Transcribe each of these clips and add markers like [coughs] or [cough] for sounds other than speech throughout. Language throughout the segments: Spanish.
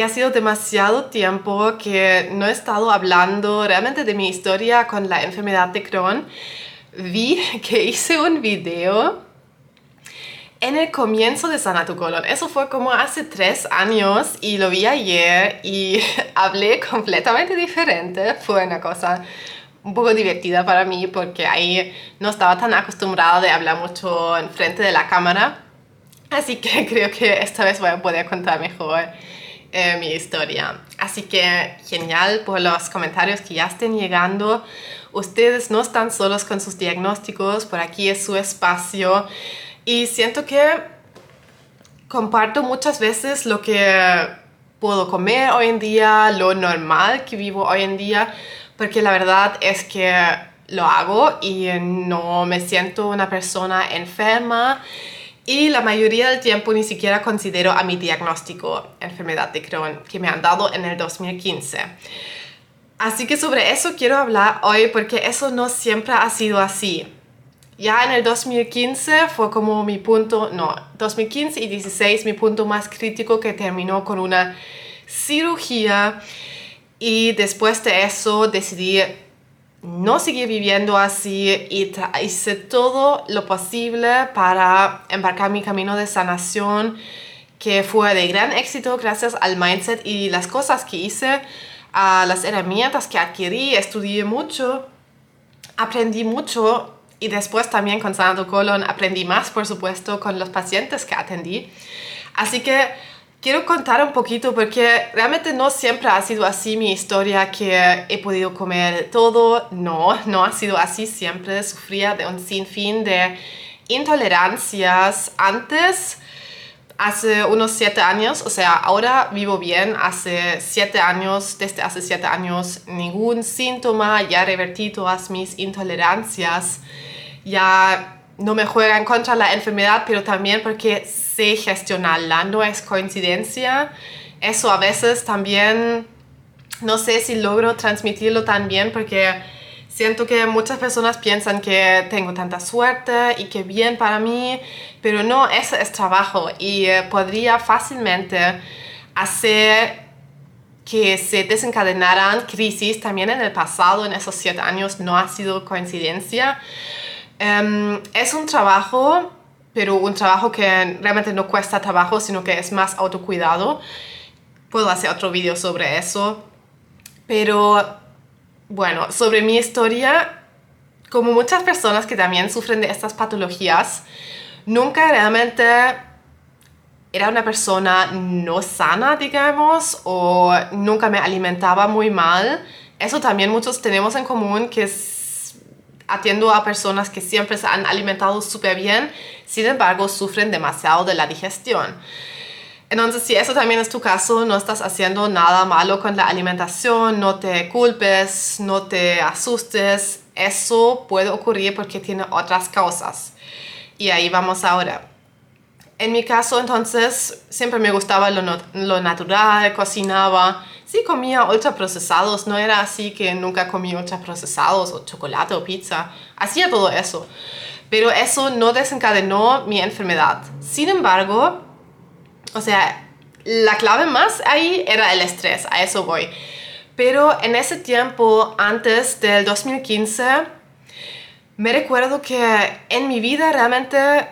Ha sido demasiado tiempo que no he estado hablando realmente de mi historia con la enfermedad de Crohn. Vi [laughs] que hice un video en el comienzo de Sana tu Colon. Eso fue como hace tres años y lo vi ayer y [laughs] hablé completamente diferente. Fue una cosa un poco divertida para mí porque ahí no estaba tan acostumbrada de hablar mucho en frente de la cámara. Así que [laughs] creo que esta vez voy a poder contar mejor eh, mi historia. Así que genial por los comentarios que ya estén llegando. Ustedes no están solos con sus diagnósticos, por aquí es su espacio. Y siento que comparto muchas veces lo que puedo comer hoy en día, lo normal que vivo hoy en día, porque la verdad es que lo hago y no me siento una persona enferma y la mayoría del tiempo ni siquiera considero a mi diagnóstico enfermedad de Crohn que me han dado en el 2015. Así que sobre eso quiero hablar hoy porque eso no siempre ha sido así. Ya en el 2015 fue como mi punto, no, 2015 y 16 mi punto más crítico que terminó con una cirugía y después de eso decidí no seguí viviendo así y hice todo lo posible para embarcar mi camino de sanación que fue de gran éxito gracias al mindset y las cosas que hice, a las herramientas que adquirí, estudié mucho, aprendí mucho y después también con Sanado Colon aprendí más, por supuesto, con los pacientes que atendí. Así que Quiero contar un poquito porque realmente no siempre ha sido así mi historia que he podido comer todo. No, no ha sido así siempre. Sufría de un sinfín de intolerancias antes, hace unos siete años. O sea, ahora vivo bien. Hace siete años, desde hace siete años, ningún síntoma. Ya revertí todas mis intolerancias. Ya no me juega en contra la enfermedad, pero también porque sé gestionarla, no es coincidencia. Eso a veces también, no sé si logro transmitirlo tan bien porque siento que muchas personas piensan que tengo tanta suerte y que bien para mí, pero no, eso es trabajo y eh, podría fácilmente hacer que se desencadenaran crisis también en el pasado, en esos siete años, no ha sido coincidencia. Em, es un trabajo, pero un trabajo que realmente no cuesta trabajo, sino que es más autocuidado. Puedo hacer otro vídeo sobre eso. Pero bueno, sobre mi historia, como muchas personas que también sufren de estas patologías, nunca realmente era una persona no sana, digamos, o nunca me alimentaba muy mal. Eso también muchos tenemos en común, que atiendo a personas que siempre se han alimentado súper bien, sin embargo sufren demasiado de la digestión. Entonces, si eso también es tu caso, no estás haciendo nada malo con la alimentación, no te culpes, no te asustes, eso puede ocurrir porque tiene otras causas. Y ahí vamos ahora. En mi caso, entonces, siempre me gustaba lo, lo natural, cocinaba, sí comía ultraprocesados, no era así que nunca comí ultraprocesados o chocolate o pizza, hacía todo eso. Pero eso no desencadenó mi enfermedad. Sin embargo, o sea, la clave más ahí era el estrés, a eso voy. Pero en ese tiempo, antes del 2015, me recuerdo que en mi vida realmente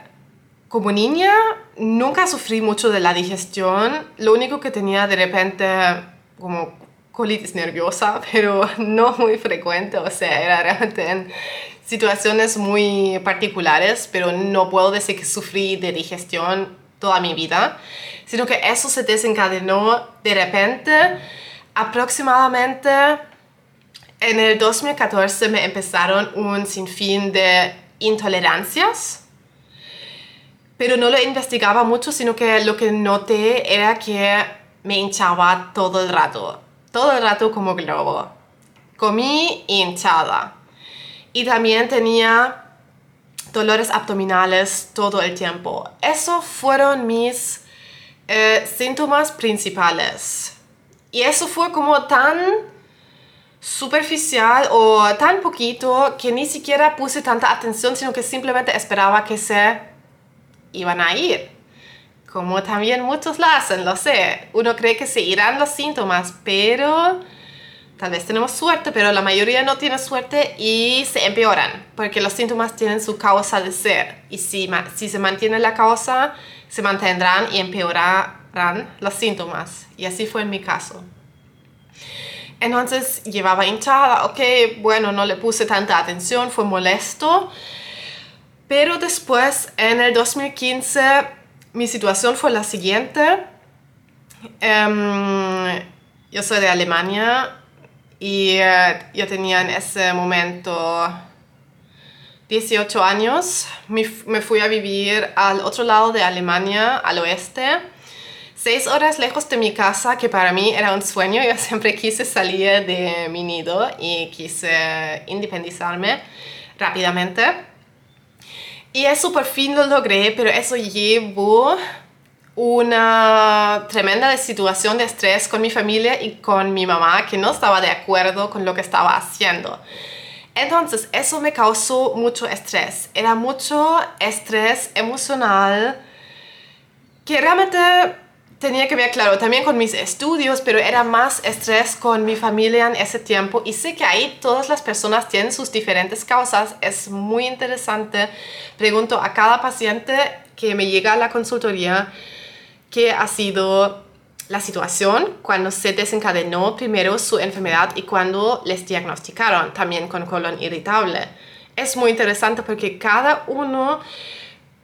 como niña nunca sufrí mucho de la digestión. Lo único que tenía de repente como colitis nerviosa, [laughs] pero no muy frecuente, o sea, era realmente en situaciones muy particulares, pero no puedo decir que sufrí de digestión toda mi vida, sino que eso se desencadenó de repente, aproximadamente en el 2014 me empezaron un sinfín de intolerancias, pero no lo investigaba mucho, sino que lo que noté era que me hinchaba todo el rato, todo el rato como globo. Comí hinchada. Y también tenía dolores abdominales todo el tiempo. Esos fueron mis eh, síntomas principales. Y eso fue como tan superficial o tan poquito que ni siquiera puse tanta atención, sino que simplemente esperaba que se iban a ir. Como también muchos lo hacen, lo sé. Uno cree que se irán los síntomas, pero tal vez tenemos suerte, pero la mayoría no tiene suerte y se empeoran, porque los síntomas tienen su causa de ser. Y si, si se mantiene la causa, se mantendrán y empeorarán los síntomas. Y así fue en mi caso. Entonces llevaba hinchada, ok, bueno, no le puse tanta atención, fue molesto. Pero después, en el 2015, mi situación fue la siguiente. Em, yo soy de Alemania y eh, yo tenía en ese momento 18 años. Me, me, fui a vivir al otro lado de Alemania, al oeste. Seis horas lejos de mi casa, que para mí era un sueño. [laughs] Yo siempre quise salir de mi nido y quise independizarme rápidamente. Y eso por fin lo logré, pero eso llevó una tremenda situación de estrés con mi familia y con mi mamá que no estaba de acuerdo con lo que estaba haciendo. Entonces, eso me causó mucho estrés. Era mucho estrés emocional que realmente tenía que ver, claro, también con mis estudios, pero era más estrés con mi familia en ese tiempo. Y sé que ahí todas las personas tienen sus diferentes causas. Es muy interesante. Pregunto a cada paciente que me llega a la consultoría qué ha sido la situación cuando se desencadenó primero su enfermedad y cuando les diagnosticaron también con colon irritable. Es muy interesante porque cada uno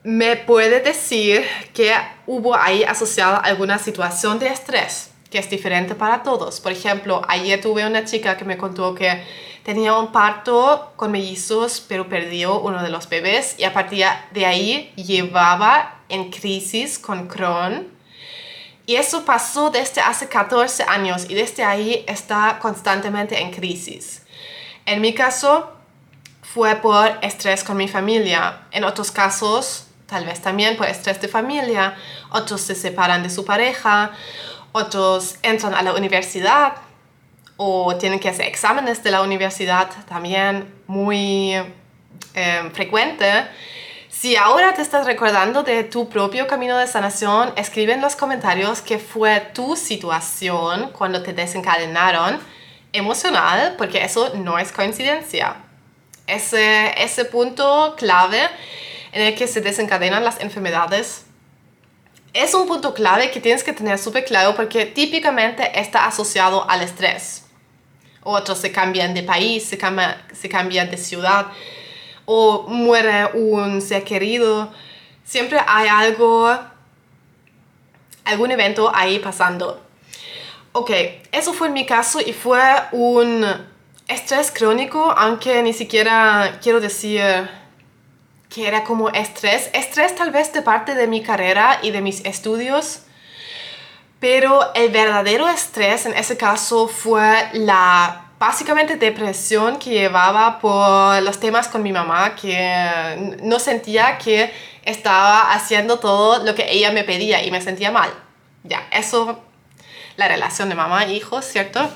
me puede decir que hubo ahí asociada alguna situación de estrés que es diferente para todos. Por ejemplo, ayer tuve una chica que me contó que tenía un parto con mellizos, pero perdió uno de los bebés y a partir de ahí llevaba en crisis con Crohn. Y eso pasó desde hace 14 años y desde ahí está constantemente en crisis. En mi caso fue por estrés con mi familia. En otros casos tal vez también por estrés de familia, otros se separan de su pareja, otros entran a la universidad o tienen que hacer exámenes de la universidad también muy eh, frecuente. Si ahora te estás recordando de tu propio camino de sanación, escribe en los comentarios qué fue tu situación cuando te desencadenaron emocional, porque eso no es coincidencia. Ese, ese punto clave en el que se desencadenan las enfermedades. Es un punto clave que tienes que tener súper claro porque típicamente está asociado al estrés. Otros se cambian de país, se, se cambian de ciudad o muere un ser querido. Siempre hay algo, algún evento ahí pasando. Ok, eso fue mi caso y fue un estrés crónico, aunque ni siquiera quiero decir que era como estrés, estrés tal vez de parte de mi carrera y de mis estudios, pero el verdadero estrés en ese caso fue la básicamente depresión que llevaba por los temas con mi mamá, que no sentía que estaba haciendo todo lo que ella me pedía y me sentía mal. Ya, eso, la relación de mamá e hijos, ¿cierto?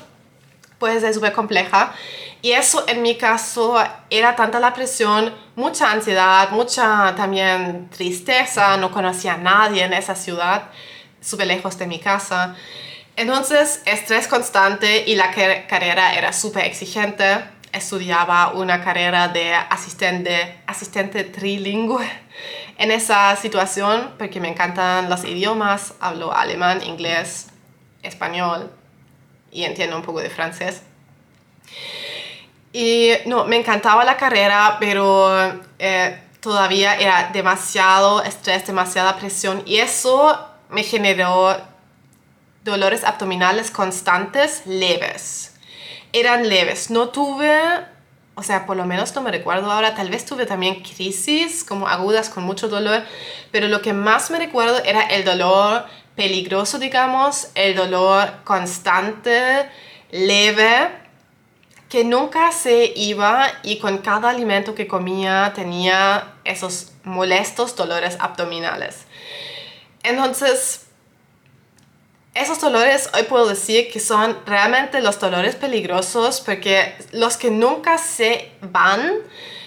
Puede ser súper compleja. Y eso en mi caso era tanta la presión, mucha ansiedad, mucha también tristeza, no conocía a nadie en esa ciudad, súper lejos de mi casa. Entonces, estrés constante y la carrera era súper exigente. Estudiaba una carrera de asistente, asistente trilingüe [laughs] en esa situación porque me encantan los idiomas. Hablo alemán, inglés, español y entiendo un poco de francés. Y no, me encantaba la carrera, pero eh, todavía era demasiado estrés, demasiada presión y eso me generó dolores abdominales constantes leves. Eran leves, no tuve, o sea, por lo menos no me recuerdo ahora, tal vez tuve también crisis como agudas con mucho dolor, pero lo que más me recuerdo era el dolor peligroso, digamos, el dolor constante, leve que nunca se iba y con cada alimento que comía tenía esos molestos dolores abdominales. Entonces, esos dolores hoy puedo decir que son realmente los dolores peligrosos porque los que nunca se van,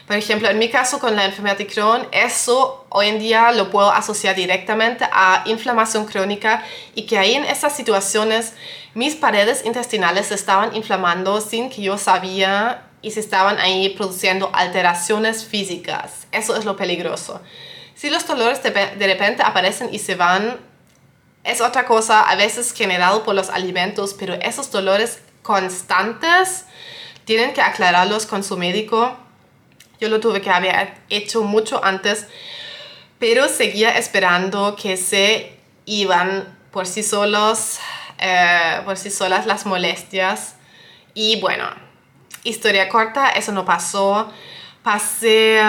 Por ejemplo, en mi caso con la enfermedad de Crohn, eso hoy en día lo puedo asociar directamente a inflamación crónica y que ahí en esas situaciones mis paredes intestinales se estaban inflamando sin que yo sabía y se estaban ahí produciendo alteraciones físicas. Eso es lo peligroso. Si los dolores de, de repente aparecen y se van, es otra cosa, a veces generado por los alimentos, pero esos dolores constantes tienen que aclararlos con su médico. Yo lo tuve que haber hecho mucho antes, pero seguía esperando que se iban por sí solos, eh, por sí solas las molestias. Y bueno, historia corta, eso no pasó. Pasé,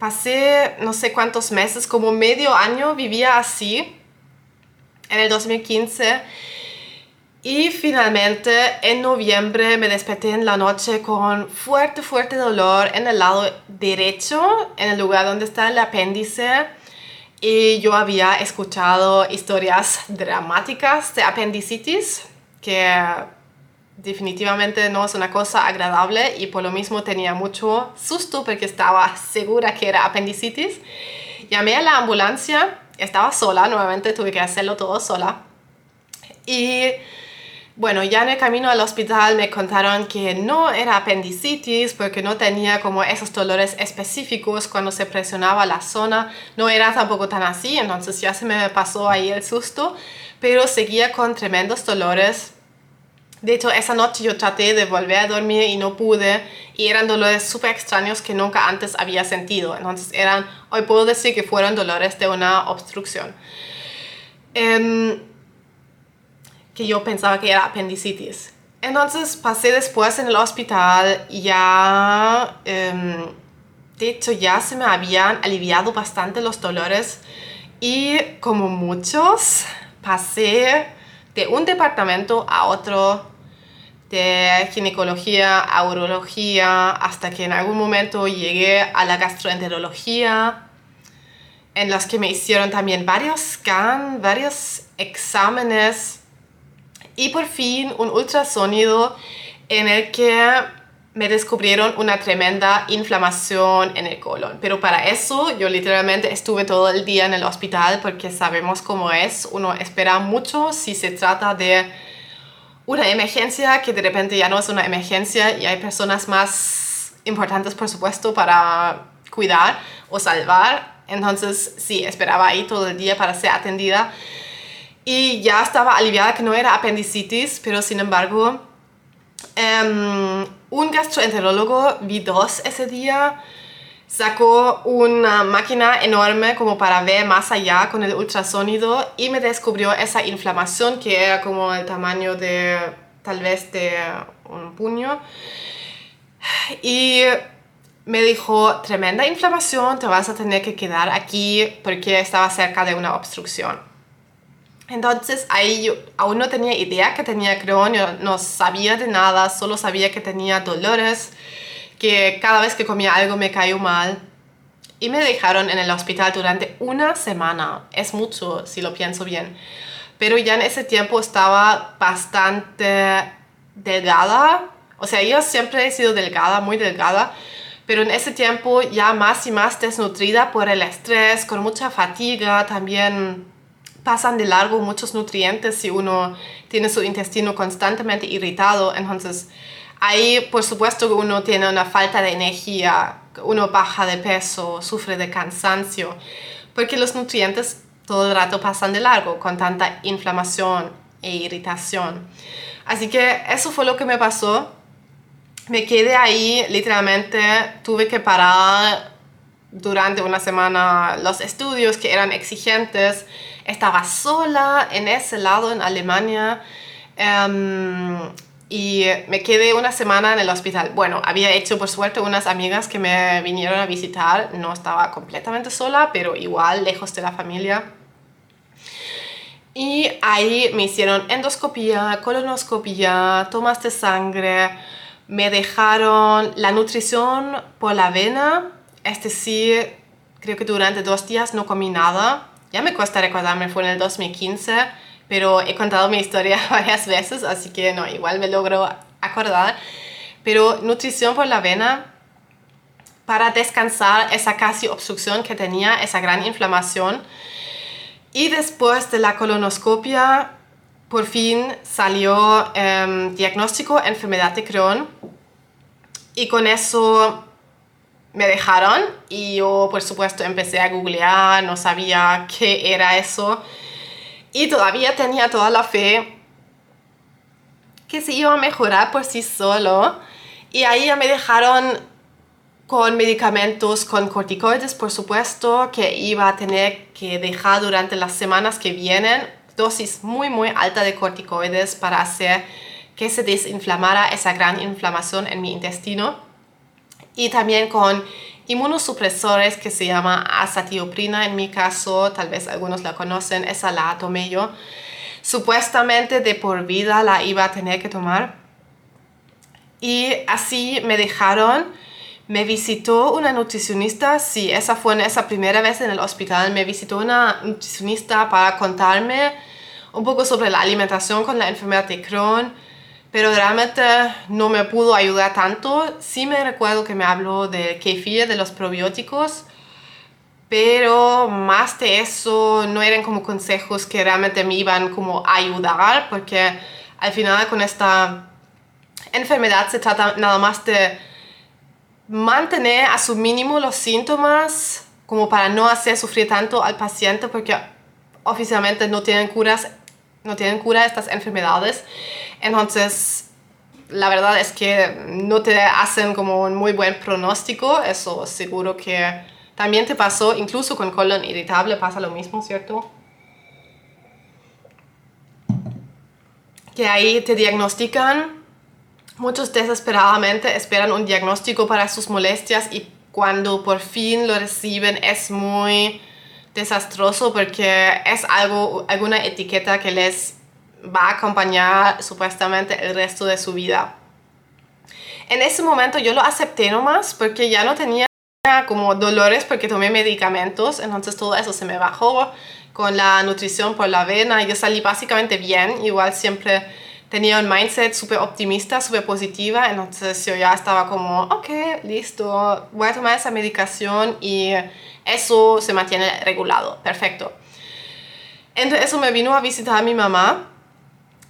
pasé no sé cuántos meses, como medio año vivía así en el 2015. Y finalmente en noviembre me desperté en la noche con fuerte, fuerte dolor en el lado derecho, en el lugar donde está el apéndice. Y yo había escuchado historias dramáticas de apendicitis, que definitivamente no es una cosa agradable y por lo mismo tenía mucho susto porque estaba segura que era apendicitis. Llamé a la ambulancia, estaba sola, nuevamente tuve que hacerlo todo sola. Y bueno, ya en el camino al hospital me contaron que no era apendicitis porque no tenía como esos dolores específicos cuando se presionaba la zona. No era tampoco tan así, entonces ya se me pasó ahí el susto, pero seguía con tremendos dolores de hecho, esa noche yo traté de volver a dormir y no pude. Y eran dolores súper extraños que nunca antes había sentido. Entonces, eran, hoy puedo decir que fueron dolores de una obstrucción. Em, que yo pensaba que era apendicitis. Entonces, pasé después en el hospital ya... Em, de hecho, ya se me habían aliviado bastante los dolores. Y como muchos, pasé de un departamento a otro de ginecología urología hasta que en algún momento llegué a la gastroenterología en las que me hicieron también varios scans, varios exámenes y por fin un ultrasonido en el que me descubrieron una tremenda inflamación en el colon. Pero para eso yo literalmente estuve todo el día en el hospital porque sabemos cómo es. Uno espera mucho si se trata de una emergencia que de repente ya no es una emergencia y hay personas más importantes, por supuesto, para cuidar o salvar. Entonces, sí, esperaba ahí todo el día para ser atendida. Y ya estaba aliviada que no era apendicitis, pero sin embargo, um, un gastroenterólogo vi dos ese día sacó una máquina enorme como para ver más allá con el ultrasonido y me descubrió esa inflamación que era como el tamaño de tal vez de un puño. Y me dijo tremenda inflamación te vas a tener que quedar aquí porque estaba cerca de una obstrucción entonces ahí yo aún no tenía idea que tenía Crohn, no sabía de nada, solo sabía que tenía dolores que cada vez que comía algo me cayó mal. Y me dejaron en el hospital durante una semana. Es mucho, si lo pienso bien. Pero ya en ese tiempo estaba bastante delgada. O sea, yo siempre he sido delgada, muy delgada. Pero en ese tiempo ya más y más desnutrida por el estrés, con mucha fatiga. También pasan de largo muchos nutrientes si uno tiene su intestino constantemente irritado. Entonces Ahí, por supuesto, que uno tiene una falta de energía, uno baja de peso, sufre de cansancio, porque los nutrientes todo el rato pasan de largo con tanta inflamación e irritación. Así que eso fue lo que me pasó. Me quedé ahí, literalmente tuve que parar durante una semana los estudios que eran exigentes. Estaba sola en ese lado, en Alemania. Um, y me quedé una semana en el hospital. Bueno, había hecho por suerte unas amigas que me vinieron a visitar, no estaba completamente sola, pero igual lejos de la familia. Y ahí me hicieron endoscopía, colonoscopía, tomas de sangre, me dejaron la nutrición por la vena, es decir, creo que durante dos días no comí nada. Ya me cuesta recordarme, fue en el 2015 pero he contado mi historia [laughs] varias veces, así que no, igual me logro acordar. pero nutrición por la avena para descansar esa casi obstrucción que tenía, esa gran inflamación. Y después de la colonoscopia, por fin salió eh, diagnóstico enfermedad de Crohn. Y con eso me dejaron y yo por supuesto empecé a googlear, no sabía qué era eso. Y todavía tenía toda la fe que se iba a mejorar por sí solo. Y ahí ya me dejaron con medicamentos, con corticoides, por supuesto, que iba a tener que dejar durante las semanas que vienen. Dosis muy, muy alta de corticoides para hacer que se desinflamara esa gran inflamación en mi intestino. Y también con inmunosupresores que se llama azatioprina en mi caso, tal vez algunos la conocen, esa la tomé yo. Supuestamente de por vida la iba a tener que tomar. Y así me dejaron. Me visitó una nutricionista, sí, esa fue esa primera vez en el hospital, me visitó una nutricionista para contarme un poco sobre la alimentación con la enfermedad de Crohn, pero realmente no me pudo ayudar tanto. Sí me recuerdo que me habló del kefir, de los probióticos, pero más de eso no eran como consejos que realmente me iban como a ayudar, porque al final con esta enfermedad se trata nada más de mantener a su mínimo los síntomas como para no hacer sufrir tanto al paciente porque oficialmente no tienen curas no tienen cura estas enfermedades. Entonces, la verdad es que no te hacen como un muy buen pronóstico, eso seguro que también te pasó, incluso con colon irritable pasa lo mismo, ¿cierto? Que ahí te diagnostican, muchos desesperadamente esperan un diagnóstico para sus molestias y cuando por fin lo reciben es muy desastroso porque es algo, alguna etiqueta que les va a acompañar supuestamente el resto de su vida. En ese momento yo lo acepté nomás porque ya no tenía como dolores porque tomé medicamentos, entonces todo eso se me bajó con la nutrición por la avena, yo salí básicamente bien, igual siempre tenía un mindset súper optimista, súper positiva, entonces yo ya estaba como, ok, listo, voy a tomar esa medicación y eso se mantiene regulado, perfecto. Entonces eso me vino a visitar a mi mamá,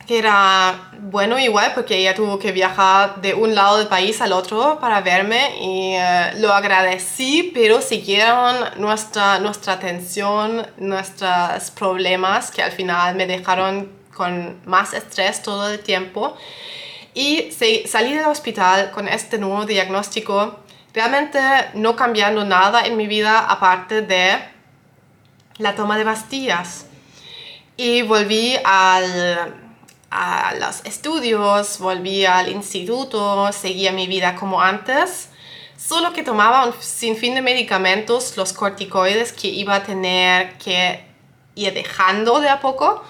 que era bueno igual porque ella tuvo que viajar de un lado del país al otro para verme y eh, lo agradecí, pero siguieron nuestra, nuestra atención, nuestros problemas que al final me dejaron con más estrés todo el tiempo. Y salí del hospital con este nuevo diagnóstico realmente no cambiando nada en mi vida aparte de la toma de pastillas. Y volví al, a los estudios, volví al instituto, seguía mi vida como antes, solo que tomaba un sinfín de medicamentos, los corticoides que iba a tener que ir dejando de a poco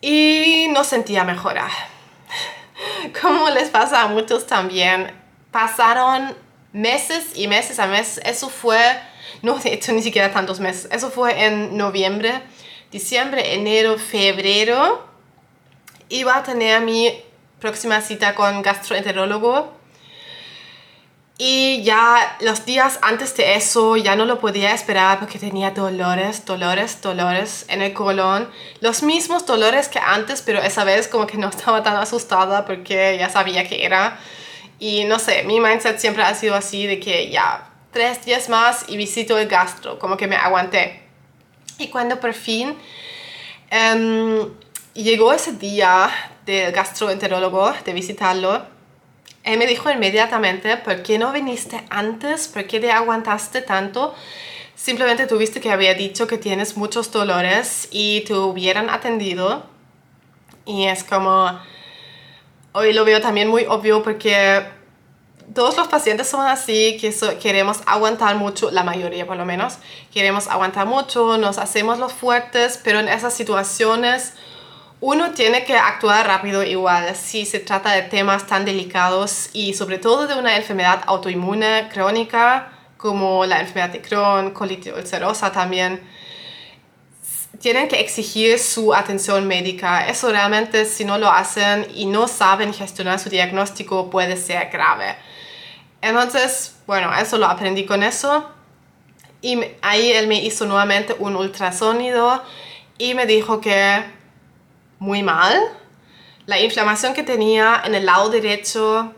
y no sentía mejora. [laughs] Como les pasa a muchos también, pasaron meses y meses a meses. Eso fue, no de hecho ni siquiera tantos meses. Eso fue en noviembre, diciembre, enero, febrero. Iba a tener mi próxima cita con gastroenterólogo. Y ya los días antes de eso ya no lo podía esperar porque tenía dolores, dolores, dolores en el colon. Los mismos dolores que antes, pero esa vez como que no estaba tan asustada porque ya sabía que era y no sé, mi mindset siempre ha sido así de que ya, tres días más y visito el gastro, como que me aguanté. Y cuando por fin em, llegó ese día del gastroenterólogo, de visitarlo, él me dijo inmediatamente, ¿por qué no viniste antes? ¿Por qué te aguantaste tanto? Simplemente tuviste que había dicho que tienes muchos dolores y te hubieran atendido. Y es como hoy lo veo también muy obvio porque todos los pacientes son así, que queremos aguantar mucho, la mayoría por lo menos, queremos aguantar mucho, nos hacemos los fuertes, pero en esas situaciones uno tiene que actuar rápido igual si se trata de temas tan delicados y sobre todo de una enfermedad autoinmune crónica como la enfermedad de Crohn, colitis ulcerosa también tienen que exigir su atención médica. Eso realmente si no lo hacen y no saben gestionar su diagnóstico puede ser grave. Entonces, bueno, eso lo aprendí con eso. Y ahí él me hizo nuevamente un ultrasonido y me dijo que muy mal. La inflamación que tenía en el lado derecho,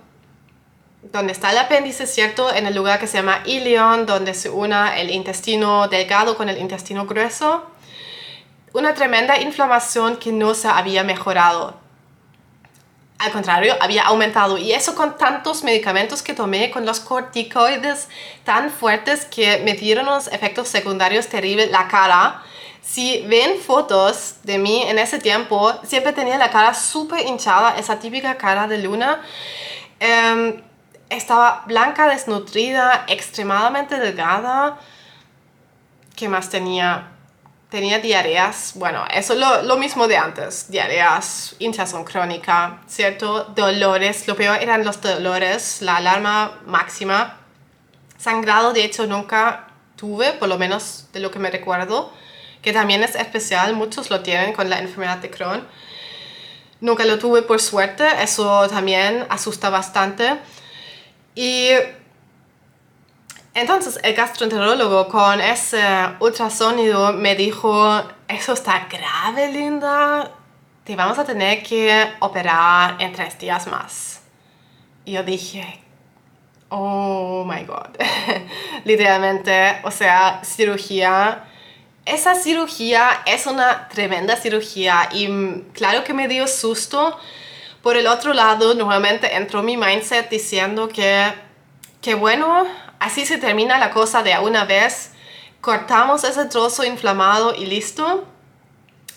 donde está el apéndice, ¿cierto? En el lugar que se llama ilion, donde se una el intestino delgado con el intestino grueso. Una tremenda inflamación que no se había mejorado. Al contrario, había aumentado. Y eso con tantos medicamentos que tomé, con los corticoides tan fuertes que me dieron unos efectos secundarios terribles. La cara, si ven fotos de mí en ese tiempo, siempre tenía la cara súper hinchada, esa típica cara de luna. Em, estaba blanca, desnutrida, extremadamente delgada. ¿Qué más tenía? Tenía diarreas, bueno, eso es lo, mismo de antes, diarreas, hinchazón crónica, ¿cierto? Dolores, lo peor eran los dolores, la alarma máxima. Sangrado, de hecho, nunca tuve, por lo menos de lo que me recuerdo, que también es especial, muchos lo tienen con la enfermedad de Crohn. Nunca lo tuve por suerte, eso también asusta bastante. Y entonces el gastroenterólogo con ese ultrasonido me dijo, eso está grave, Linda, te vamos a tener que operar en tres días más. Y yo dije, oh my god, [laughs] literalmente, o sea, cirugía. Esa cirugía es una tremenda cirugía y claro que me dio susto. Por el otro lado, nuevamente entró mi mindset diciendo que, que bueno, así se termina la cosa de una vez. Cortamos ese trozo inflamado y listo.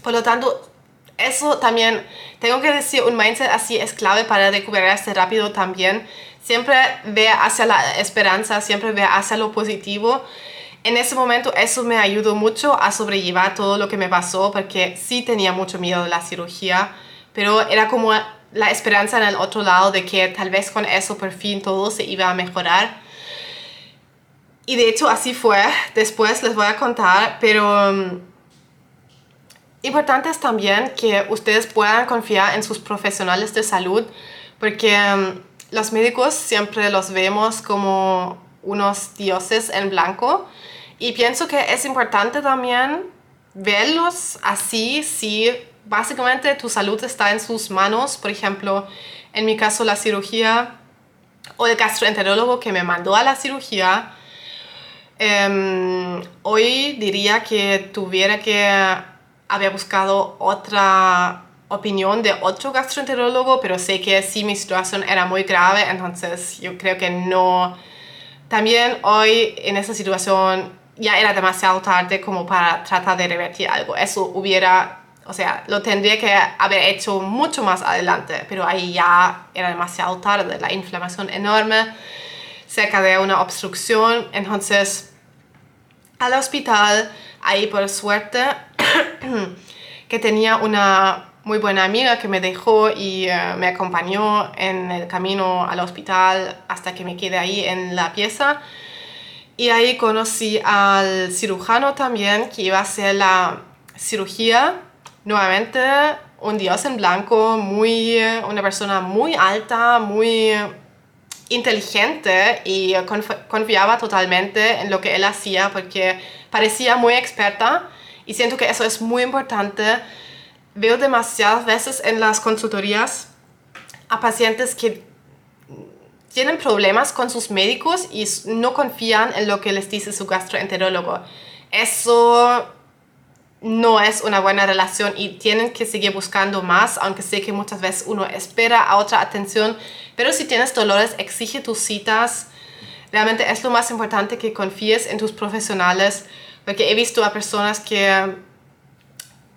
Por lo tanto, eso también, tengo que decir, un mindset así es clave para recuperarse rápido también. Siempre ve hacia la esperanza, siempre ve hacia lo positivo. En ese momento eso me ayudó mucho a sobrellevar todo lo que me pasó porque sí tenía mucho miedo de la cirugía, pero era como la esperanza en el otro lado de que tal vez con eso por fin todo se iba a mejorar. Y de hecho así fue, después les voy a contar, pero um, importante es también que ustedes puedan confiar en sus profesionales de salud, porque um, los médicos siempre los vemos como unos dioses en blanco. Y pienso que es importante también verlos así si básicamente tu salud está en sus manos, por ejemplo, en mi caso la cirugía o el gastroenterólogo que me mandó a la cirugía, Em, hoy diría que tuviera que haber buscado otra opinión de otro gastroenterólogo, pero sé que sí mi situación era muy grave, entonces yo creo que no. También hoy en esa situación ya era demasiado tarde como para tratar de revertir algo. Eso hubiera, o sea, lo tendría que haber hecho mucho más adelante, pero ahí ya era demasiado tarde, la inflamación enorme cerca de una obstrucción, entonces al hospital, ahí por suerte, [coughs] que tenía una muy buena amiga que me dejó y eh, me acompañó en el camino al hospital hasta que me quedé ahí en la pieza. Y ahí conocí al cirujano también que iba a hacer la cirugía. Nuevamente, un dios en blanco, muy, una persona muy alta, muy inteligente y confiaba totalmente en lo que él hacía porque parecía muy experta y siento que eso es muy importante. Veo demasiadas veces en las consultorías a pacientes que tienen problemas con sus médicos y no confían en lo que les dice su gastroenterólogo. Eso no es una buena relación y tienen que seguir buscando más, aunque sé que muchas veces uno espera a otra atención, pero si tienes dolores, exige tus citas. Realmente es lo más importante que confíes en tus profesionales, porque he visto a personas que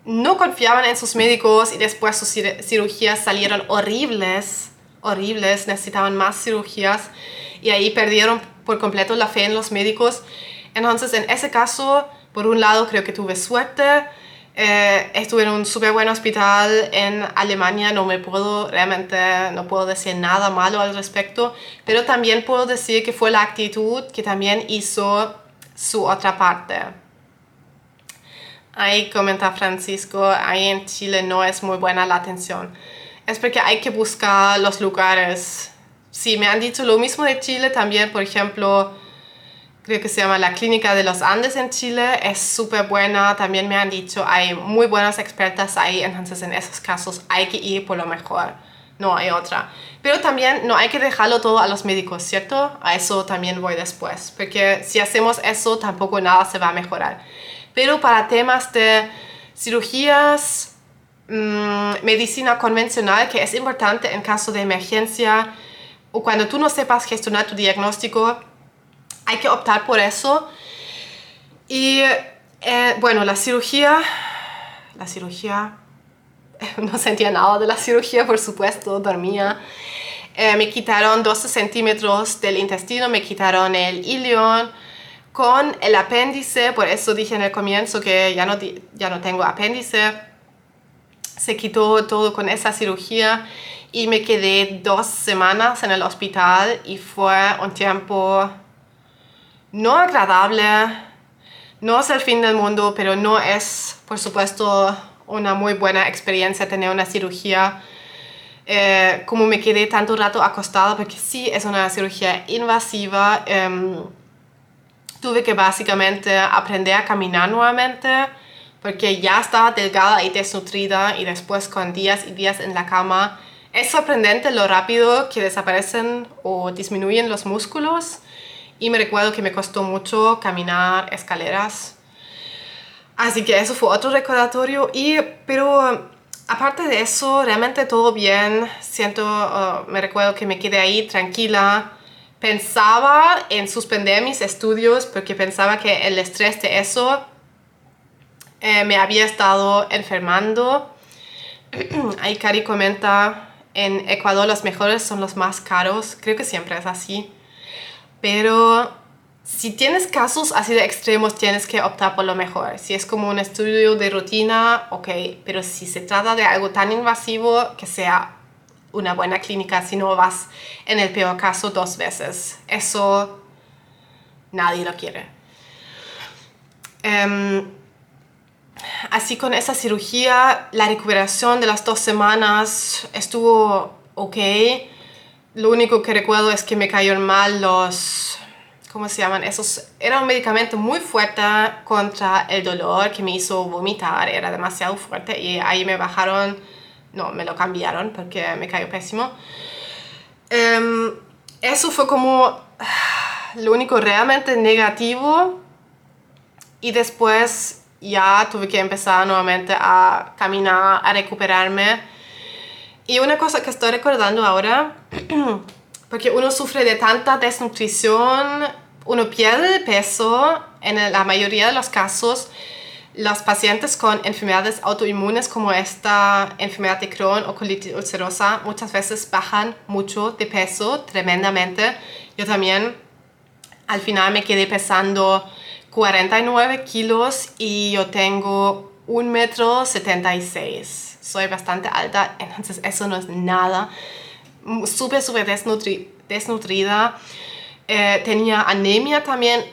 no confiaban en sus médicos y después sus cirugías salieron horribles, horribles, necesitaban más cirugías y ahí perdieron por completo la fe en los médicos. Entonces, en ese caso, por un lado, creo que tuve suerte. Eh, estuve en un súper buen hospital en Alemania, no me puedo, realmente no puedo decir nada malo al respecto, pero también puedo decir que fue la actitud que también hizo su otra parte. Ahí comenta Francisco, ahí en Chile no es muy buena la atención. Es porque hay que buscar los lugares. Sí, me han dicho lo mismo de Chile también, por ejemplo, creo que se llama la Clínica de los Andes en Chile, es súper buena. También me han dicho, hay muy buenas expertas ahí, entonces en esos casos hay que ir por lo mejor, no hay otra. Pero también no hay que dejarlo todo a los médicos, ¿cierto? A eso también voy después, porque si hacemos eso tampoco nada se va a mejorar pero para temas de cirugías, mm, medicina convencional, que es importante en caso de emergencia o cuando tú no sepas gestionar tu diagnóstico, hay que optar por eso. Y eh, bueno, la cirugía, la cirugía, [laughs] no sentía nada de la cirugía, por supuesto, dormía. Eh, me quitaron 12 centímetros del intestino, me quitaron el ilion, con el apéndice, por eso dije en el comienzo que ya no, ya no tengo apéndice, se quitó todo con esa cirugía y me quedé dos semanas en el hospital y fue un tiempo no agradable, no es el fin del mundo, pero no es, por supuesto, una muy buena experiencia tener una cirugía. Eh, como me quedé tanto rato acostada, porque sí es una cirugía invasiva. Em, tuve que básicamente aprender a caminar nuevamente porque ya estaba delgada y desnutrida y después con días y días en la cama es sorprendente lo rápido que desaparecen o disminuyen los músculos y me recuerdo que me costó mucho caminar escaleras. Así que eso fue otro recordatorio y pero aparte de eso realmente todo bien. Siento uh, me recuerdo que me quedé ahí tranquila pensaba en suspender mis estudios porque pensaba que el estrés de eso eh, me había estado enfermando. [clears throat] Ahí Cari comenta, en Ecuador los mejores son los más caros, creo que siempre es así. Pero si tienes casos así de extremos, tienes que optar por lo mejor. Si es como un estudio de rutina, ok, pero si se trata de algo tan invasivo, que sea una buena clínica si no vas en el peor caso dos veces. Eso nadie lo quiere. Em, así con esa cirugía, la recuperación de las dos semanas estuvo ok. Lo único que recuerdo es que me cayeron mal los, ¿cómo se llaman? Esos, era un medicamento muy fuerte contra el dolor que me hizo vomitar, era demasiado fuerte y ahí me bajaron no, me lo cambiaron porque me cayó pésimo. Em, eso fue como [sighs] lo único realmente negativo y después ya tuve que empezar nuevamente a caminar, a recuperarme. Y una cosa que estoy recordando ahora, [clears throat] porque uno sufre de tanta desnutrición, uno pierde peso en la mayoría de los casos, los pacientes con enfermedades autoinmunes como esta enfermedad de Crohn o colitis ulcerosa muchas veces bajan mucho de peso tremendamente. Yo también al final me quedé pesando 49 kilos y yo tengo 1 metro 76. Soy bastante alta, entonces eso no es nada. Súper, súper desnutrida. Eh, tenía anemia también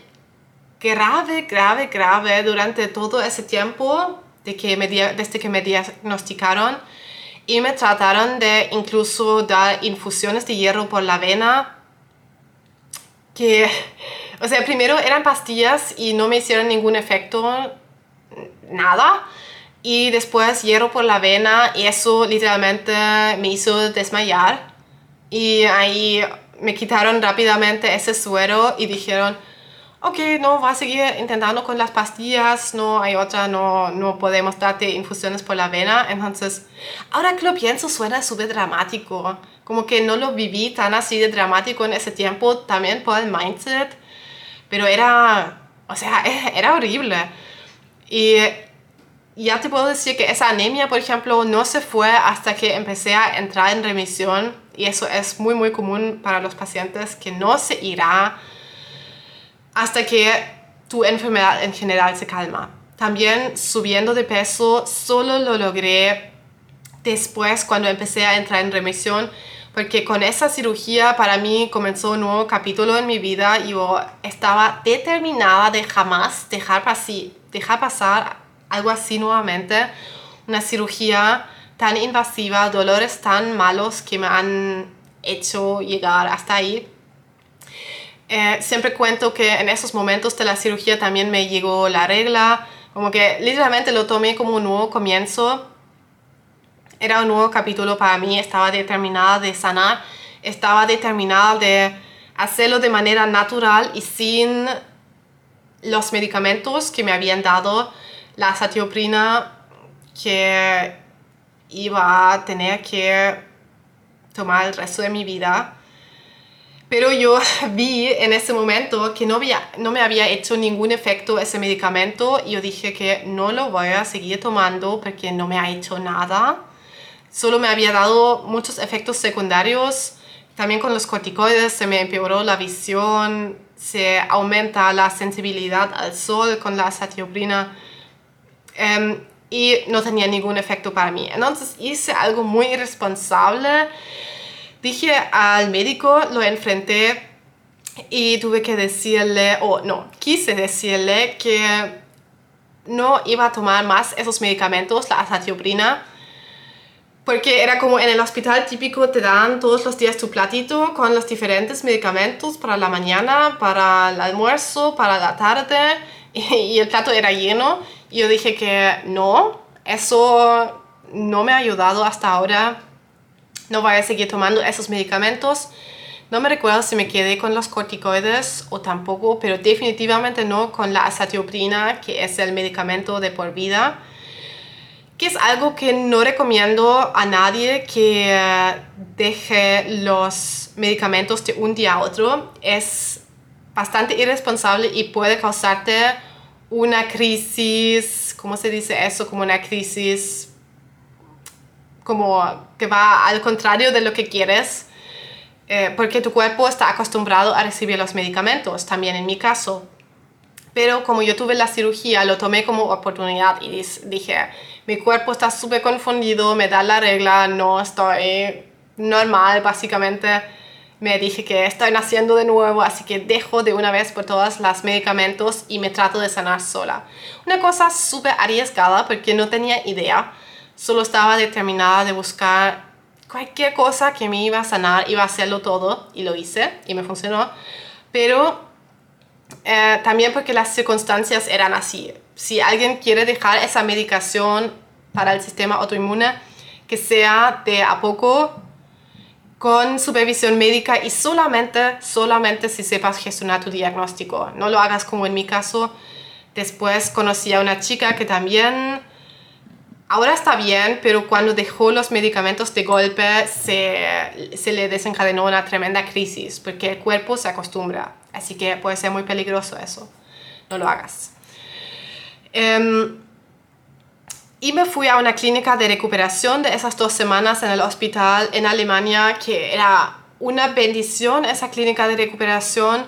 grave, grave, grave durante todo ese tiempo de que me, desde que me diagnosticaron y me trataron de incluso dar infusiones de hierro por la vena que, o sea, primero eran pastillas y no me hicieron ningún efecto, nada. Y después hierro por la vena y eso literalmente me hizo desmayar. Y ahí me quitaron rápidamente ese suero y dijeron, ok, no, va a seguir intentando con las pastillas, no hay otra, no, no podemos darte infusiones por la vena. Entonces, ahora que lo pienso, suena súper dramático. Como que no lo viví tan así de dramático en ese tiempo, también por el mindset. Pero era, o sea, [laughs] era horrible. Y ya te puedo decir que esa anemia, por ejemplo, no se fue hasta que empecé a entrar en remisión. Y eso es muy, muy común para los pacientes, que no se irá hasta que tu enfermedad en general se calma. También subiendo de peso solo lo logré después cuando empecé a entrar en remisión porque con esa cirugía para mí comenzó un nuevo capítulo en mi vida y yo estaba determinada de jamás dejar, dejar pasar algo así nuevamente, una cirugía tan invasiva, dolores tan malos que me han hecho llegar hasta ahí. Eh, siempre cuento que en esos momentos de la cirugía también me llegó la regla, como que literalmente lo tomé como un nuevo comienzo. Era un nuevo capítulo para mí, estaba determinada de sanar, estaba determinada de hacerlo de manera natural y sin los medicamentos que me habían dado, la satioprina que iba a tener que tomar el resto de mi vida. Pero yo [laughs] vi en ese momento que no, había, no me había hecho ningún efecto ese medicamento y yo dije que no lo voy a seguir tomando porque no me ha hecho nada. Solo me había dado muchos efectos secundarios. También con los corticoides se me empeoró la visión, se aumenta la sensibilidad al sol con la satioprina. Em, y no tenía ningún efecto para mí. Entonces hice algo muy irresponsable. Dije al médico, lo enfrenté y tuve que decirle, o no, quise decirle que no iba a tomar más esos medicamentos, la azatioprina, porque era como en el hospital típico te dan todos los días tu platito con los diferentes medicamentos para la mañana, para el almuerzo, para la tarde [laughs] y, el plato era lleno. Yo dije que no, eso no me ha ayudado hasta ahora. No voy a seguir tomando esos medicamentos. No me recuerdo si me quedé con los corticoides o tampoco, pero definitivamente no con la azatioprina, que es el medicamento de por vida, que es algo que no recomiendo a nadie que deje los medicamentos de un día a otro. Es bastante irresponsable y puede causarte una crisis, ¿cómo se dice eso? Como una crisis como que va al contrario de lo que quieres, eh, porque tu cuerpo está acostumbrado a recibir los medicamentos, también en mi caso. Pero como yo tuve la cirugía, lo tomé como oportunidad y dije, mi cuerpo está súper confundido, me da la regla, no estoy normal, básicamente me dije que estoy naciendo de nuevo, así que dejo de una vez por todas los medicamentos y me trato de sanar sola. Una cosa súper arriesgada porque no tenía idea, solo estaba determinada de buscar cualquier cosa que me iba a sanar, iba a hacerlo todo y lo hice y me funcionó, pero eh, también porque las circunstancias eran así. Si alguien quiere dejar esa medicación para el sistema autoinmune, que sea de a poco con supervisión médica y solamente, solamente si sepas gestionar tu diagnóstico. No lo hagas como en mi caso. Después conocí a una chica que también, ahora está bien, pero cuando dejó los medicamentos de golpe se, se le desencadenó una tremenda crisis porque el cuerpo se acostumbra. Así que puede ser muy peligroso eso. No lo hagas. Um, y me fui a una clínica de recuperación de esas dos semanas en el hospital en Alemania, que era una bendición. Esa clínica de recuperación.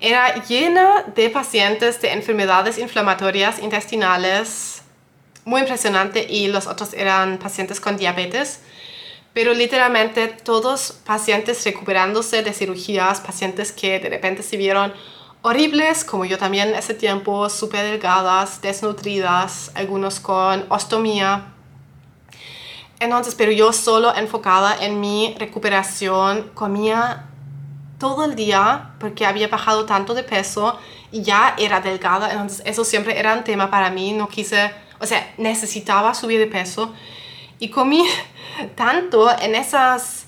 Era llena de pacientes de enfermedades inflamatorias intestinales, muy impresionante, y los otros eran pacientes con diabetes, pero literalmente todos pacientes recuperándose de cirugías, pacientes que de repente se vieron horribles, como yo también ese tiempo, súper delgadas, desnutridas, algunos con ostomía. Entonces, pero yo solo enfocada en mi recuperación, comía todo el día porque había bajado tanto de peso y ya era delgada, entonces eso siempre era un tema para mí, no quise, o sea, necesitaba subir de peso. Y comí [laughs] tanto en esas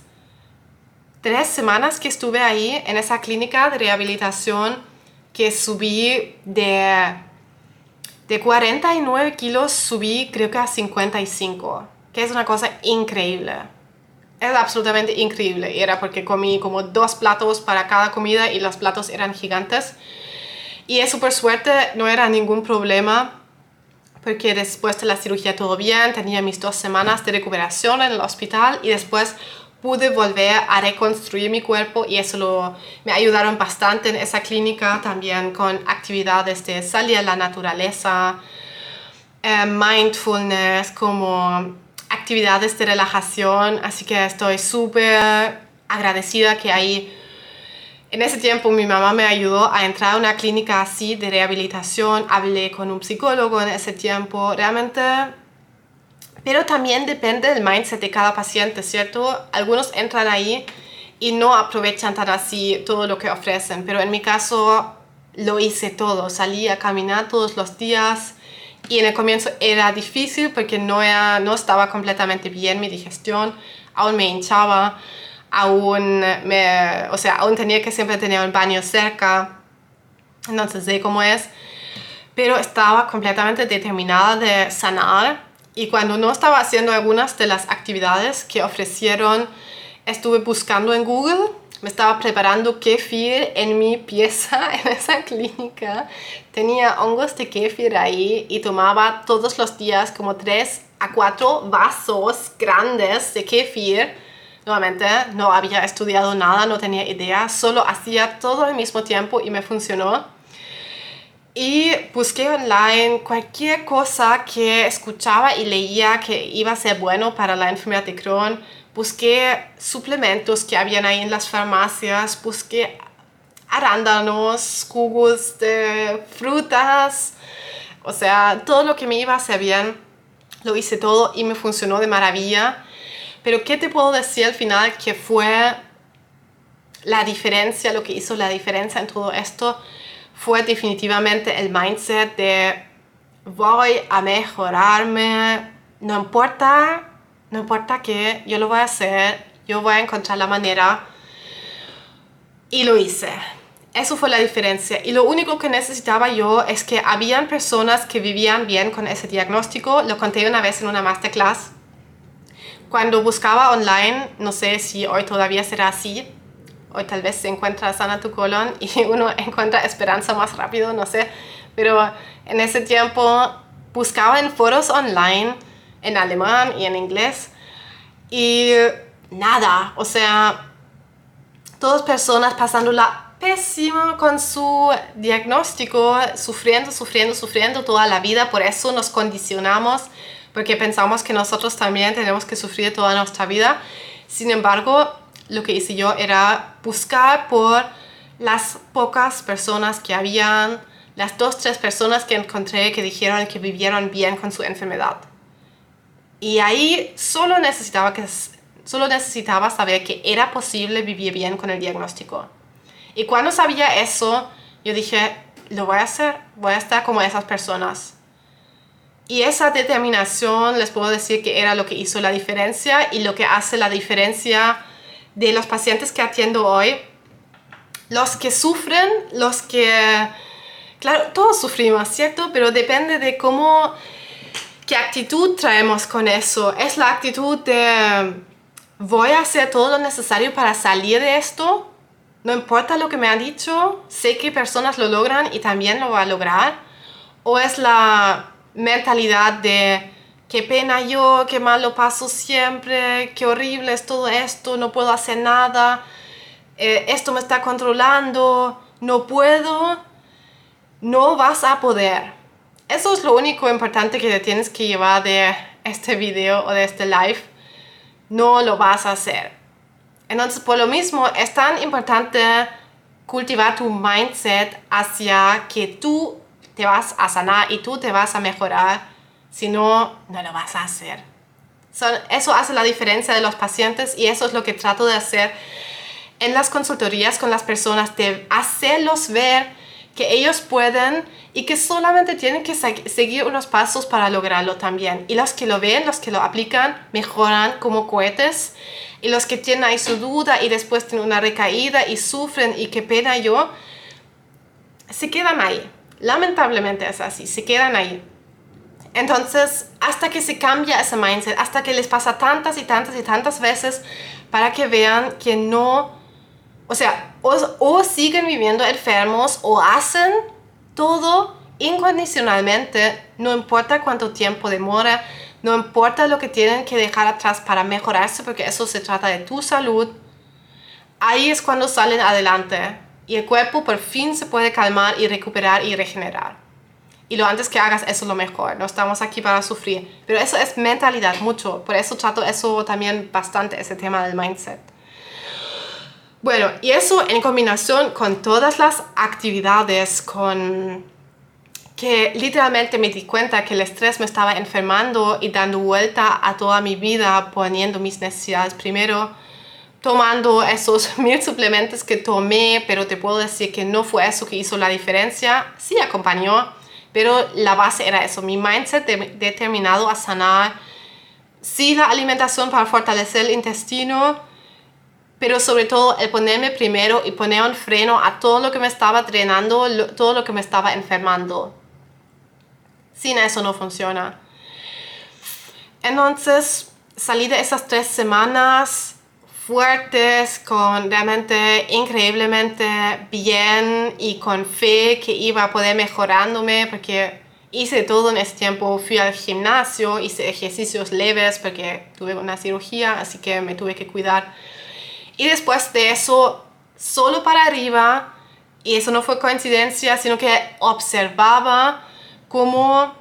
tres semanas que estuve ahí en esa clínica de rehabilitación que subí de, de 49 kilos, subí creo que a 55, que es una cosa increíble. Es absolutamente increíble. Y era porque comí como dos platos para cada comida y los platos eran gigantes. Y eso por suerte no era ningún problema porque después de la cirugía todo bien, tenía mis dos semanas de recuperación en el hospital y después pude volver a reconstruir mi cuerpo y eso lo, me ayudaron bastante en esa clínica también con actividades de salir a la naturaleza, eh, mindfulness, como actividades de relajación, así que estoy súper agradecida que ahí En ese tiempo mi mamá me ayudó a entrar a una clínica así de rehabilitación, hablé con un psicólogo en ese tiempo, realmente... Pero también depende del mindset de cada paciente, ¿cierto? Algunos entran ahí y no aprovechan tan así todo lo que ofrecen, pero en mi caso lo hice todo, salí a caminar todos los días y en el comienzo era difícil porque no, era, no estaba completamente bien mi digestión, aún me hinchaba, aún, me, o sea, aún tenía que siempre tener un baño cerca, entonces sé cómo es, pero estaba completamente determinada de sanar y cuando no estaba haciendo algunas de las actividades que ofrecieron, estuve buscando en Google, me estaba preparando kefir en mi pieza [laughs] en esa clínica. Tenía hongos de kefir ahí y tomaba todos los días como 3 a 4 vasos grandes de kefir. Nuevamente, no había estudiado nada, no tenía idea, solo hacía todo al mismo tiempo y me funcionó. Y busqué online cualquier cosa que escuchaba y leía que iba a ser bueno para la enfermedad de Crohn busqué suplementos que habían ahí en las farmacias, busqué arándanos, jugos de frutas, o sea, todo lo que me iba a hacer bien, lo hice todo y me funcionó de maravilla. Pero ¿qué te puedo decir al final que fue la diferencia, lo que hizo la diferencia en todo esto? Fue definitivamente el mindset de voy a mejorarme, no importa no importa qué, yo lo voy a hacer, yo voy a encontrar la manera. Y lo hice. Eso fue la diferencia. Y lo único que necesitaba yo es que habían personas que vivían bien con ese diagnóstico. Lo conté una vez en una masterclass. Cuando buscaba online, no sé si hoy todavía será así, hoy tal vez se encuentra sana tu colon y [laughs] uno encuentra esperanza más rápido, no sé. Pero en ese tiempo buscaba en foros online en alemán y en inglés. Y nada, o sea, todas personas pasándola pésima con su diagnóstico, sufriendo, sufriendo, sufriendo toda la vida. Por eso nos condicionamos, porque pensamos que nosotros también tenemos que sufrir toda nuestra vida. Sin embargo, lo que hice yo era buscar por las pocas personas que habían, las dos, tres personas que encontré que dijeron que vivieron bien con su enfermedad. Y ahí solo necesitaba, que, solo necesitaba saber que era posible vivir bien con el diagnóstico. Y cuando sabía eso, yo dije, lo voy a hacer, voy a estar como esas personas. Y esa determinación les puedo decir que era lo que hizo la diferencia y lo que hace la diferencia de los pacientes que atiendo hoy. Los que sufren, los que... Claro, todos sufrimos, ¿cierto? Pero depende de cómo ¿Qué actitud traemos con eso? Es la actitud de voy a hacer todo lo necesario para salir de esto. No importa lo que me han dicho, sé que personas lo logran y también lo voy a lograr. O es la mentalidad de qué pena yo, qué mal lo paso siempre, qué horrible es todo esto, no puedo hacer nada, eh, esto me está controlando, no puedo. No vas a poder eso es lo único importante que te tienes que llevar de este video o de este live. No lo vas a hacer. Entonces, por lo mismo, es tan importante cultivar tu mindset hacia que tú te vas a sanar y tú te vas a mejorar. Si no, no lo vas a hacer. eso hace la diferencia de los pacientes y eso es lo que trato de hacer en las consultorías con las personas, de hacerlos ver que ellos pueden y que solamente tienen que seguir unos pasos para lograrlo también. Y los que lo ven, los que lo aplican, mejoran como cohetes. Y los que tienen ahí su duda y después tienen una recaída y sufren y qué pena yo, se quedan ahí. Lamentablemente es así, se quedan ahí. Entonces, hasta que se cambia ese mindset, hasta que les pasa tantas y tantas y tantas veces para que vean que no o sea, o, siguen viviendo enfermos o hacen todo incondicionalmente, no importa cuánto tiempo demora, no importa lo que tienen que dejar atrás para mejorarse, porque eso se trata de tu salud. Ahí es cuando salen adelante y el cuerpo por fin se puede calmar y recuperar y regenerar. Y lo antes que hagas eso es lo mejor, no estamos aquí para sufrir. Pero eso es mentalidad mucho, por eso trato eso también bastante, ese tema del mindset. Bueno, y eso en combinación con todas las actividades, con que literalmente me di cuenta que el estrés me estaba enfermando y dando vuelta a toda mi vida, poniendo mis necesidades primero, tomando esos [laughs] mil suplementos que tomé, pero te puedo decir que no fue eso que hizo la diferencia, sí acompañó, pero la base era eso, mi mindset determinado a sanar, sí la alimentación para fortalecer el intestino, pero sobre todo el ponerme primero y poner un freno a todo lo que me estaba drenando, todo lo que me estaba enfermando. Sin eso no funciona. Entonces salí de esas tres semanas fuertes, con realmente increíblemente bien y con fe que iba a poder mejorándome porque hice todo en ese tiempo, fui al gimnasio, hice ejercicios leves porque tuve una cirugía, así que me tuve que cuidar y después de eso, solo para arriba, y eso no fue coincidencia, sino que observaba cómo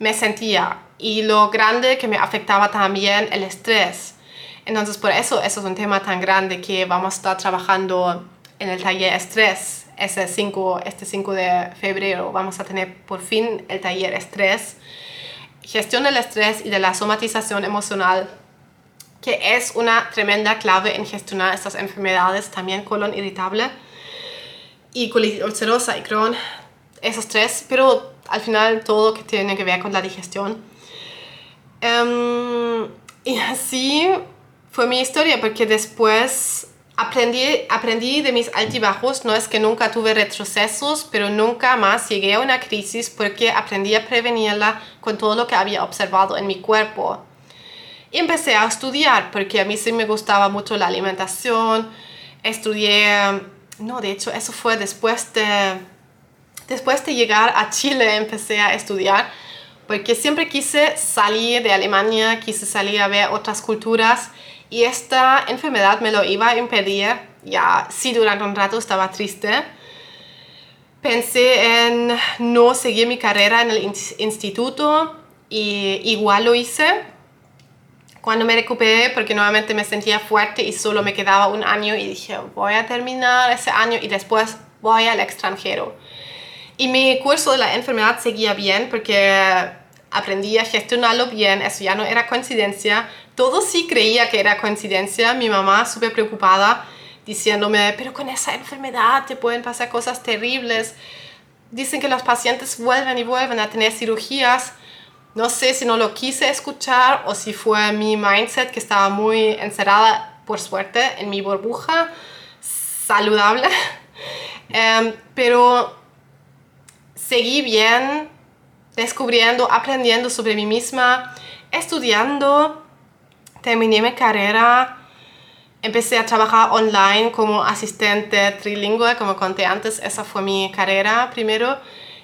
me sentía y lo grande que me afectaba también el estrés. Entonces, por eso, eso es un tema tan grande que vamos a estar trabajando en el taller estrés. Ese 5, este 5 de febrero vamos a tener por fin el taller estrés. Gestión del estrés y de la somatización emocional que es una tremenda clave en gestionar estas enfermedades, también colon irritable y colitis ulcerosa y Crohn, esos tres, pero al final todo que tiene que ver con la digestión. Em, y [laughs] así fue mi historia, porque después aprendí, aprendí de mis altibajos, no es que nunca tuve retrocesos, pero nunca más llegué a una crisis porque aprendí a prevenirla con todo lo que había observado en mi cuerpo. Y empecé a estudiar porque a mí sí me gustaba mucho la alimentación. Estudié, no, de hecho, eso fue después de, después de llegar a Chile, empecé a estudiar porque siempre quise salir de Alemania, quise salir a ver otras culturas y esta enfermedad me lo iba a impedir. Ya sí, durante un rato estaba triste. Pensé en no seguir mi carrera en el instituto y igual lo hice cuando me recuperé, porque nuevamente me sentía fuerte y solo me quedaba un año y dije, voy a terminar ese año y después voy al extranjero. Y mi curso de la enfermedad seguía bien porque aprendí a gestionarlo bien, eso ya no era coincidencia. Todo sí creía que era coincidencia. Mi mamá súper preocupada diciéndome, pero con esa enfermedad te pueden pasar cosas terribles. Dicen que los pacientes vuelven y vuelven a tener cirugías no sé si no lo quise escuchar o si fue mi mindset que estaba muy encerrada, por suerte, en mi burbuja saludable. [laughs] Em, pero seguí bien, descubriendo, aprendiendo sobre mí misma, estudiando, terminé mi carrera, empecé a trabajar online como asistente trilingüe, como conté antes, esa fue mi carrera primero.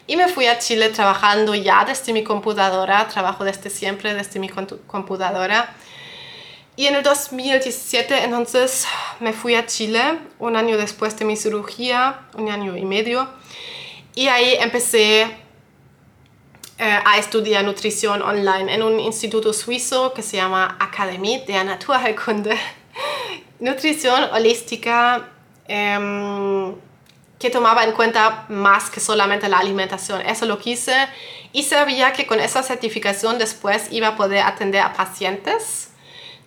Y me fui a Chile trabajando ya desde mi computadora, trabajo desde siempre desde mi computadora. Y en el 2017 entonces me fui a Chile, un año después de mi cirugía, un año y medio. Y ahí empecé eh, a estudiar nutrición online en un instituto suizo que se llama Academie de Naturheilkunde. [laughs] nutrición holística. Eh, que tomaba en cuenta más que solamente la alimentación. Eso lo quise y sabía que con esa certificación después iba a poder atender a pacientes,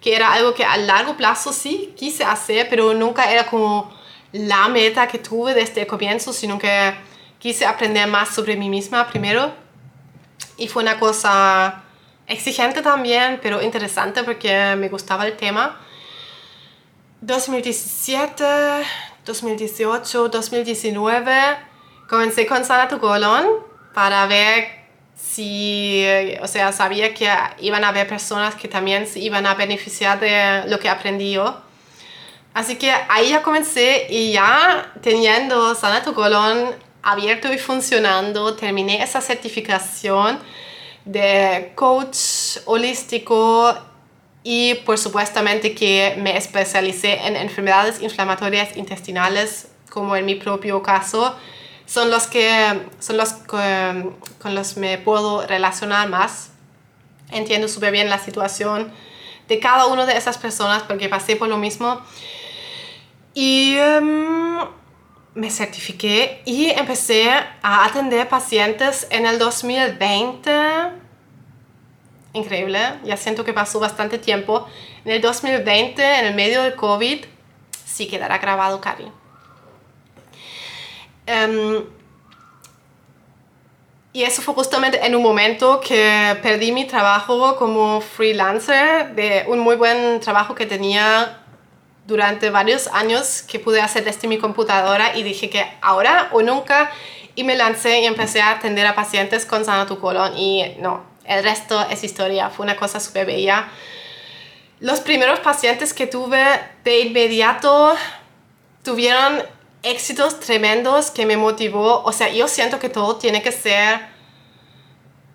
que era algo que a largo plazo sí quise hacer, pero nunca era como la meta que tuve desde el comienzo, sino que quise aprender más sobre mí misma primero. Y fue una cosa exigente también, pero interesante porque me gustaba el tema. 2017 2018, 2019, comencé con Sana tu para ver si, o sea, sabía que iban a haber personas que también se iban a beneficiar de lo que aprendí yo. Así que ahí ya comencé y ya teniendo Sana tu abierto y funcionando, terminé esa certificación de coach holístico y por supuestamente que me especialicé en enfermedades inflamatorias intestinales, como en mi propio caso, son los que son los con los me puedo relacionar más. Entiendo súper bien la situación de cada una de esas personas porque pasé por lo mismo. Y em, me certifiqué y empecé a atender pacientes en el 2020. Increíble, ya siento que pasó bastante tiempo. En el 2020, en el medio del COVID, sí quedará grabado, Cari. Em, y eso fue justamente en un momento que perdí mi trabajo como freelancer, de un muy buen trabajo que tenía durante varios años que pude hacer desde mi computadora y dije que ahora o nunca y me lancé y empecé a atender a pacientes con sana tu colon y no, el resto es historia, fue una cosa súper bella. Los primeros pacientes que tuve de inmediato tuvieron éxitos tremendos que me motivó, o sea, yo siento que todo tiene que ser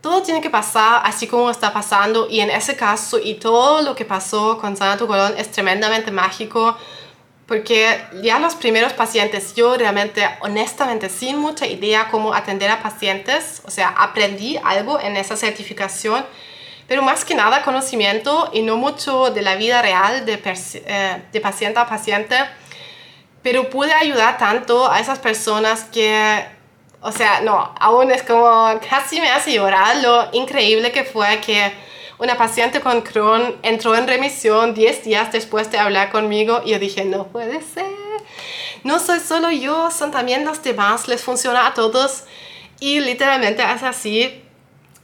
todo tiene que pasar así como está pasando y en ese caso y todo lo que pasó con Sana Tu Colon es tremendamente mágico porque ya los primeros pacientes, yo realmente, honestamente, sin mucha idea cómo atender a pacientes, o sea, aprendí algo en esa certificación, pero más que nada conocimiento y no mucho de la vida real de, eh, de paciente a paciente, pero pude ayudar tanto a esas personas que o sea, no, aún es como casi me hace llorar lo increíble que fue que una paciente con Crohn entró en remisión 10 días después de hablar conmigo y yo dije, no puede ser. No soy solo yo, son también los demás, les funciona a todos. Y literalmente es así.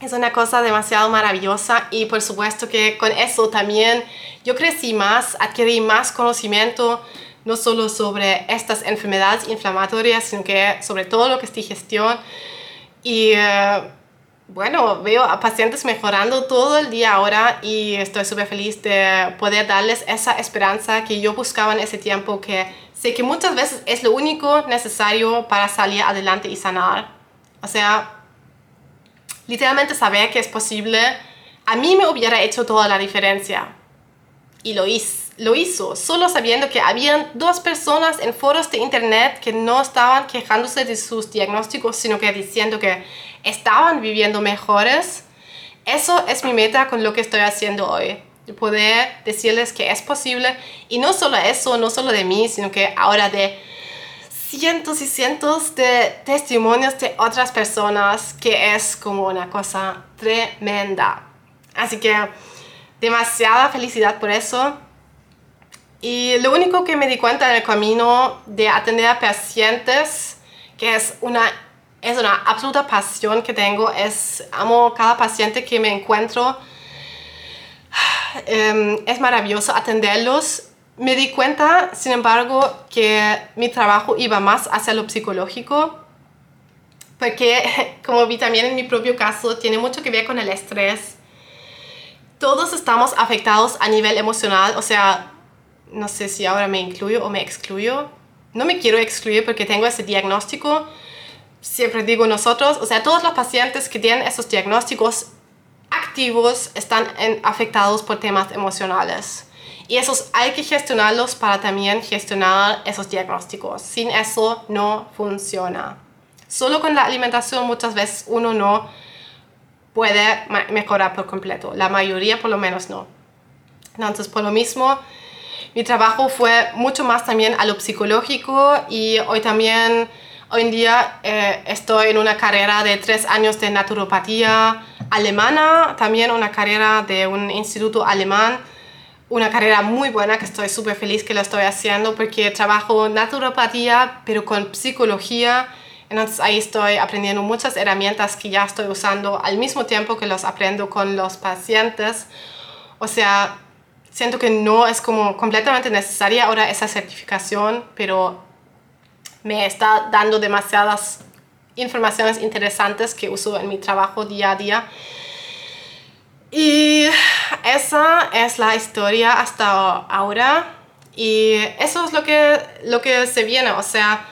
Es una cosa demasiado maravillosa y por supuesto que con eso también yo crecí más, adquirí más conocimiento no solo sobre estas enfermedades inflamatorias, sino que sobre todo lo que es digestión. Y eh, bueno, veo a pacientes mejorando todo el día ahora y estoy súper feliz de poder darles esa esperanza que yo buscaba en ese tiempo, que sé que muchas veces es lo único necesario para salir adelante y sanar. O sea, literalmente saber que es posible, a mí me hubiera hecho toda la diferencia. Y lo hice lo hizo, solo sabiendo que habían dos personas en foros de internet que no estaban quejándose de sus diagnósticos, sino que diciendo que estaban viviendo mejores. Eso es mi meta con lo que estoy haciendo hoy. Poder decirles que es posible y no solo eso, no solo de mí, sino que ahora de cientos y cientos de testimonios de otras personas, que es como una cosa tremenda. Así que demasiada felicidad por eso. Y lo único que me di cuenta en el camino de atender a pacientes, que es una, es una absoluta pasión que tengo, es amo cada paciente que me encuentro. [sighs] Em, es maravilloso atenderlos. Me di cuenta, sin embargo, que mi trabajo iba más hacia lo psicológico, porque [laughs] como vi también en mi propio caso, tiene mucho que ver con el estrés. Todos estamos afectados a nivel emocional, o sea, no sé si ahora me incluyo o me excluyo. No me quiero excluir porque tengo ese diagnóstico. Siempre digo nosotros, o sea, todos los pacientes que tienen esos diagnósticos activos están afectados por temas emocionales. Y esos hay que gestionarlos para también gestionar esos diagnósticos. Sin eso no funciona. Solo con la alimentación muchas veces uno no puede mejorar por completo. La mayoría por lo menos no. Entonces, por lo mismo, mi trabajo fue mucho más también a lo psicológico y hoy también, hoy en día eh, estoy en una carrera de tres años de naturopatía alemana, también una carrera de un instituto alemán, una carrera muy buena que estoy súper feliz que lo estoy haciendo porque trabajo naturopatía pero con psicología. Entonces ahí estoy aprendiendo muchas herramientas que ya estoy usando al mismo tiempo que los aprendo con los pacientes. O sea, siento que no es como completamente necesaria ahora esa certificación, pero me está dando demasiadas informaciones interesantes que uso en mi trabajo día a día. Y esa es la historia hasta ahora. Y eso es lo que, lo que se viene. O sea,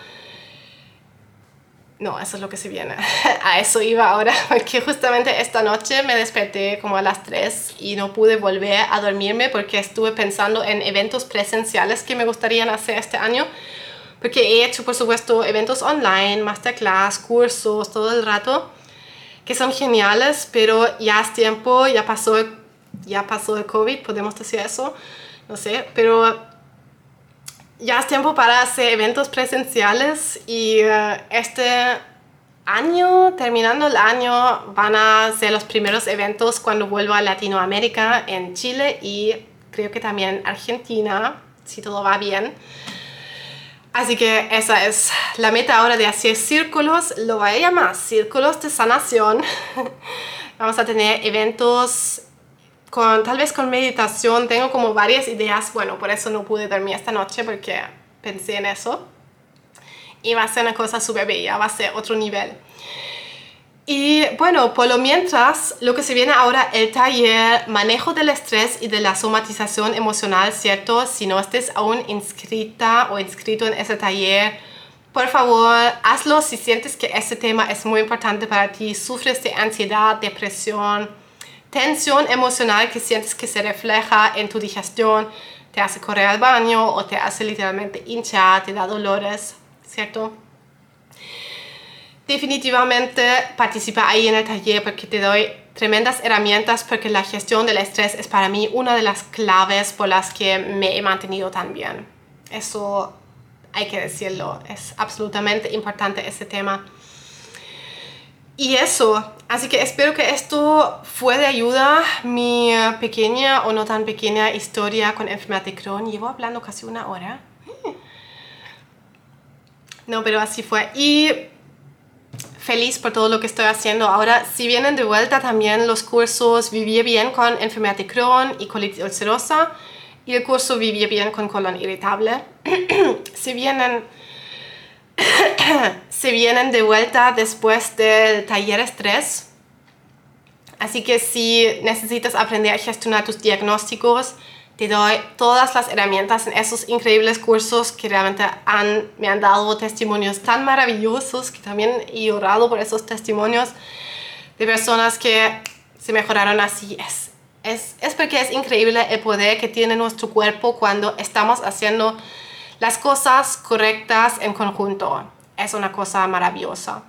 no, eso es lo que se viene. [laughs] A eso iba ahora, [laughs] porque justamente esta noche me desperté como a las 3 y no pude volver a dormirme porque estuve pensando en eventos presenciales que me gustaría hacer este año. Porque he hecho, por supuesto, eventos online, masterclass, cursos, todo el rato, que son geniales, pero ya es tiempo, ya pasó, ya pasó el COVID, podemos decir eso, no sé, pero ya es tiempo para hacer eventos presenciales y eh, este año, terminando el año, van a ser los primeros eventos cuando vuelva a Latinoamérica en Chile y creo que también Argentina, si todo va bien. Así que esa es la meta ahora de hacer círculos, lo voy a llamar círculos de sanación. [laughs] Vamos a tener eventos con tal vez con meditación. Tengo como varias ideas, bueno, por eso no pude dormir esta noche porque pensé en eso. Y va a ser una cosa súper bella, va a ser otro nivel. Y bueno, por lo mientras, lo que se viene ahora, el taller Manejo del Estrés y de la Somatización Emocional, ¿cierto? Si no estés aún inscrita o inscrito en ese taller, por favor, hazlo si sientes que ese tema es muy importante para ti, sufres de ansiedad, depresión, tensión emocional que sientes que se refleja en tu digestión, te hace correr al baño o te hace literalmente hinchar, te da dolores, ¿cierto? definitivamente participa ahí en el taller porque te doy tremendas herramientas porque la gestión del estrés es para mí una de las claves por las que me he mantenido tan bien. Eso hay que decirlo, es absolutamente importante ese tema. Y eso, así que espero que esto fue de ayuda, mi pequeña o no tan pequeña historia con enfermedad de Crohn. Llevo hablando casi una hora. No, pero así fue. Y feliz por todo lo que estoy haciendo. Ahora, si vienen de vuelta también los cursos Vivir bien con enfermedad de Crohn y colitis ulcerosa y el curso Vivir bien con colon irritable. [clears throat] si vienen se vienen de vuelta después del taller estrés. Así que si necesitas aprender a gestionar tus diagnósticos, te doy todas las herramientas en esos increíbles cursos que realmente han, me han dado testimonios tan maravillosos que también he llorado por esos testimonios de personas que se mejoraron así. Es, es, es porque es increíble el poder que tiene nuestro cuerpo cuando estamos haciendo las cosas correctas en conjunto. Es una cosa maravillosa.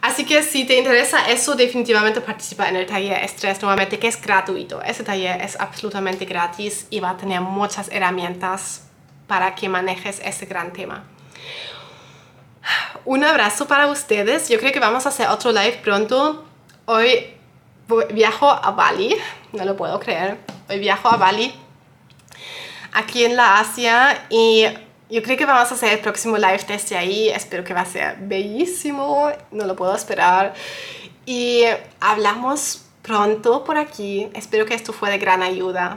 Así que si te interesa eso, definitivamente participa en el taller Estrés nuevamente, que es gratuito. Ese taller es absolutamente gratis y va a tener muchas herramientas para que manejes ese gran tema. Un abrazo para ustedes. Yo creo que vamos a hacer otro live pronto. Hoy viajo a Bali, no lo puedo creer. Hoy viajo a Bali, aquí en la Asia, y yo creo que vamos a hacer el próximo live desde ahí. Espero que va a ser bellísimo. No lo puedo esperar. Y hablamos pronto por aquí. Espero que esto fue de gran ayuda.